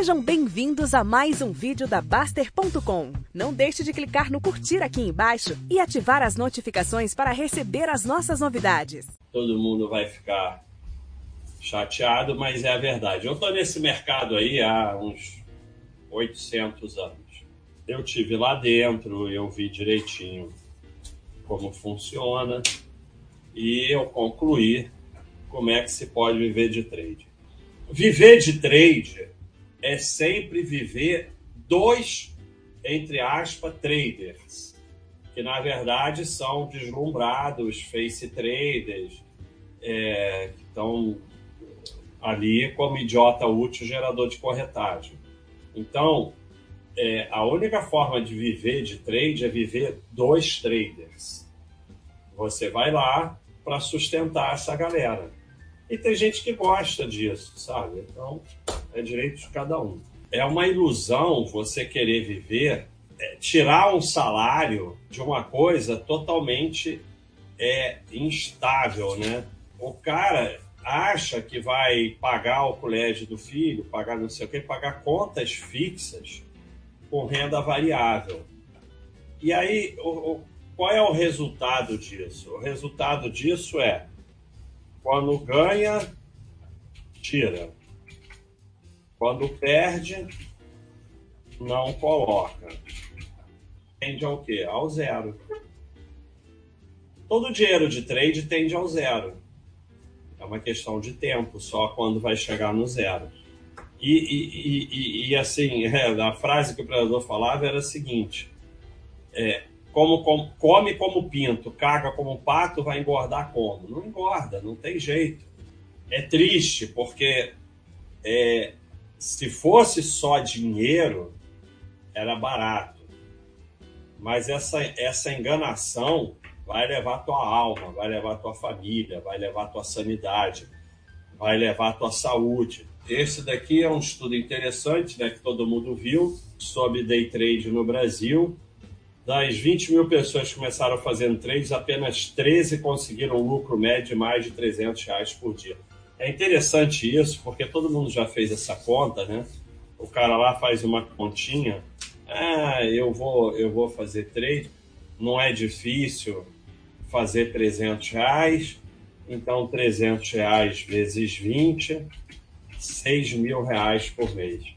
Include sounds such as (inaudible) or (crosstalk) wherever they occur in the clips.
Sejam bem-vindos a mais um vídeo da Baster.com. Não deixe de clicar no curtir aqui embaixo e ativar as notificações para receber as nossas novidades. Todo mundo vai ficar chateado, mas é a verdade. Eu estou nesse mercado aí há uns 800 anos. Eu tive lá dentro, eu vi direitinho como funciona e eu concluí como é que se pode viver de trade. Viver de trade é sempre viver dois, entre aspas, traders, que na verdade são deslumbrados, face traders, é, que estão ali como idiota útil gerador de corretagem. Então, é, a única forma de viver de trade é viver dois traders. Você vai lá para sustentar essa galera. E tem gente que gosta disso, sabe? Então, é direito de cada um. É uma ilusão você querer viver, é, tirar um salário de uma coisa totalmente é, instável, né? O cara acha que vai pagar o colégio do filho, pagar não sei o que, pagar contas fixas com renda variável. E aí, o, o, qual é o resultado disso? O resultado disso é quando ganha, tira. Quando perde, não coloca. Tende ao quê? Ao zero. Todo dinheiro de trade tende ao zero. É uma questão de tempo, só quando vai chegar no zero. E, e, e, e assim, (laughs) é, a frase que o predador falava era a seguinte: é, como, come como pinto, caga como pato, vai engordar como? Não engorda, não tem jeito. É triste, porque é, se fosse só dinheiro, era barato. Mas essa, essa enganação vai levar tua alma, vai levar tua família, vai levar tua sanidade, vai levar tua saúde. Esse daqui é um estudo interessante, né, que todo mundo viu, sobre day trade no Brasil. Das 20 mil pessoas que começaram fazendo trades, apenas 13 conseguiram um lucro médio de mais de 300 reais por dia. É interessante isso, porque todo mundo já fez essa conta, né? O cara lá faz uma continha, ah, eu vou, eu vou fazer trade, não é difícil fazer 300 reais, então 300 reais vezes 20, 6 mil reais por mês.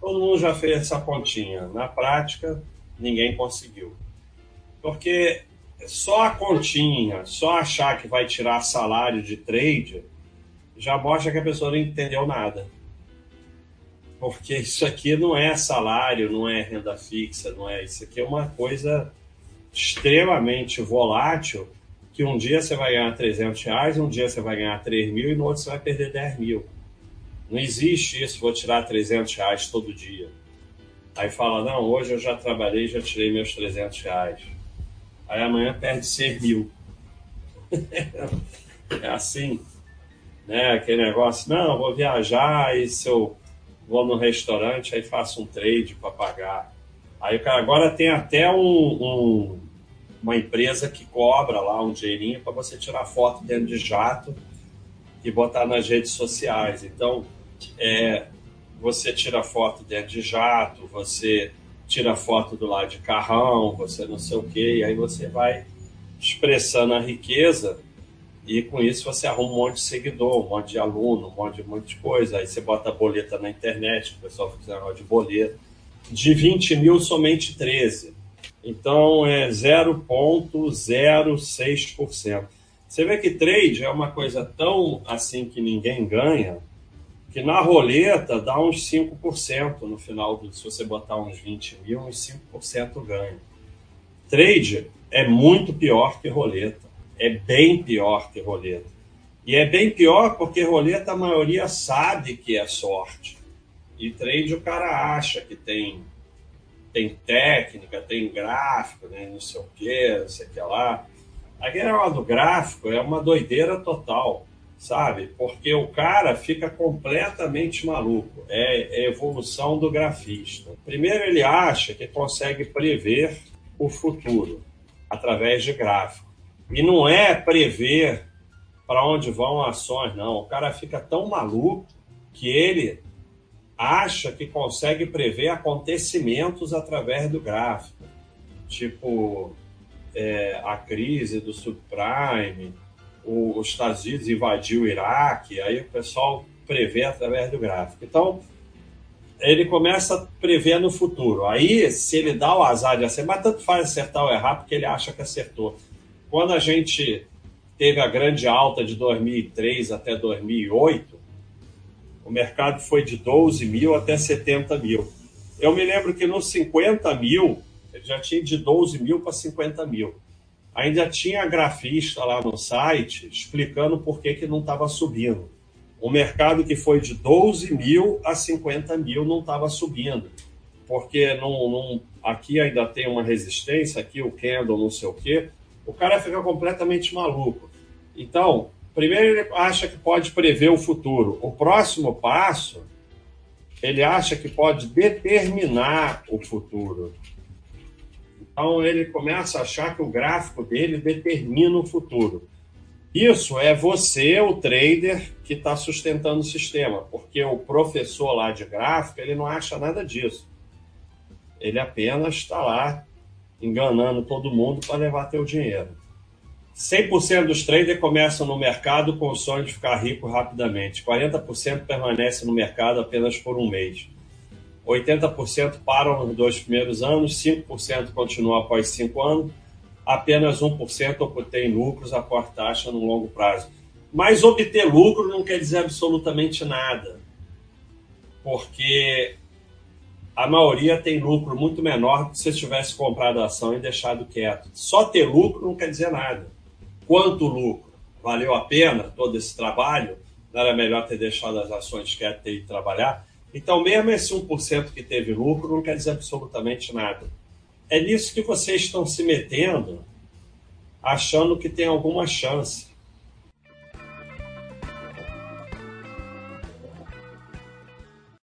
Todo mundo já fez essa continha. Na prática, ninguém conseguiu. Porque só a continha, só achar que vai tirar salário de trade, já mostra que a pessoa não entendeu nada. Porque isso aqui não é salário, não é renda fixa, não é. Isso aqui é uma coisa extremamente volátil que um dia você vai ganhar 300 reais, um dia você vai ganhar 3 mil e no outro você vai perder 10 mil. Não existe isso, vou tirar 300 reais todo dia. Aí fala, não, hoje eu já trabalhei, já tirei meus 300 reais. Aí amanhã perde 100 mil. (laughs) é assim né? Aquele negócio, não, vou viajar e se eu vou no restaurante, aí faço um trade para pagar. Aí cara agora tem até um, um, uma empresa que cobra lá um dinheirinho para você tirar foto dentro de jato e botar nas redes sociais. Então, é, você tira foto dentro de jato, você tira foto do lado de carrão, você não sei o quê, e aí você vai expressando a riqueza e com isso você arruma um monte de seguidor, um monte de aluno, um monte de, um monte de coisa. Aí você bota a boleta na internet, o pessoal fica de boleta. De 20 mil, somente 13. Então é 0,06%. Você vê que trade é uma coisa tão assim que ninguém ganha, que na roleta dá uns 5% no final, se você botar uns 20 mil, uns 5% ganha. Trade é muito pior que roleta é bem pior que roleta. E é bem pior porque roleta a maioria sabe que é sorte. E trade o cara acha que tem tem técnica, tem gráfico, né, não sei o que, não sei o que lá. Aquele negócio do gráfico é uma doideira total, sabe? Porque o cara fica completamente maluco. É, é evolução do grafista. Primeiro ele acha que consegue prever o futuro através de gráfico. E não é prever para onde vão ações, não. O cara fica tão maluco que ele acha que consegue prever acontecimentos através do gráfico, tipo é, a crise do subprime, o, os Estados Unidos invadiu o Iraque, aí o pessoal prevê através do gráfico. Então, ele começa a prever no futuro. Aí, se ele dá o azar de acertar, mas tanto faz acertar ou errar, porque ele acha que acertou. Quando a gente teve a grande alta de 2003 até 2008, o mercado foi de 12 mil até 70 mil. Eu me lembro que nos 50 mil, ele já tinha de 12 mil para 50 mil. Ainda tinha grafista lá no site explicando por que, que não estava subindo. O mercado que foi de 12 mil a 50 mil não estava subindo, porque não, não, aqui ainda tem uma resistência, aqui o candle não sei o quê. O cara fica completamente maluco. Então, primeiro ele acha que pode prever o futuro. O próximo passo, ele acha que pode determinar o futuro. Então ele começa a achar que o gráfico dele determina o futuro. Isso é você, o trader, que está sustentando o sistema, porque o professor lá de gráfico ele não acha nada disso. Ele apenas está lá enganando todo mundo para levar teu dinheiro. 100% dos traders começam no mercado com o sonho de ficar rico rapidamente. 40% permanece no mercado apenas por um mês. 80% param nos dois primeiros anos, 5% continuam após 5 anos, apenas 1% obtém lucros após taxa no longo prazo. Mas obter lucro não quer dizer absolutamente nada, porque a maioria tem lucro muito menor do que se tivesse comprado a ação e deixado quieto. Só ter lucro não quer dizer nada quanto lucro? Valeu a pena todo esse trabalho? Não era melhor ter deixado as ações quietas e trabalhar? Então, mesmo esse 1% que teve lucro não quer dizer absolutamente nada. É nisso que vocês estão se metendo, achando que tem alguma chance.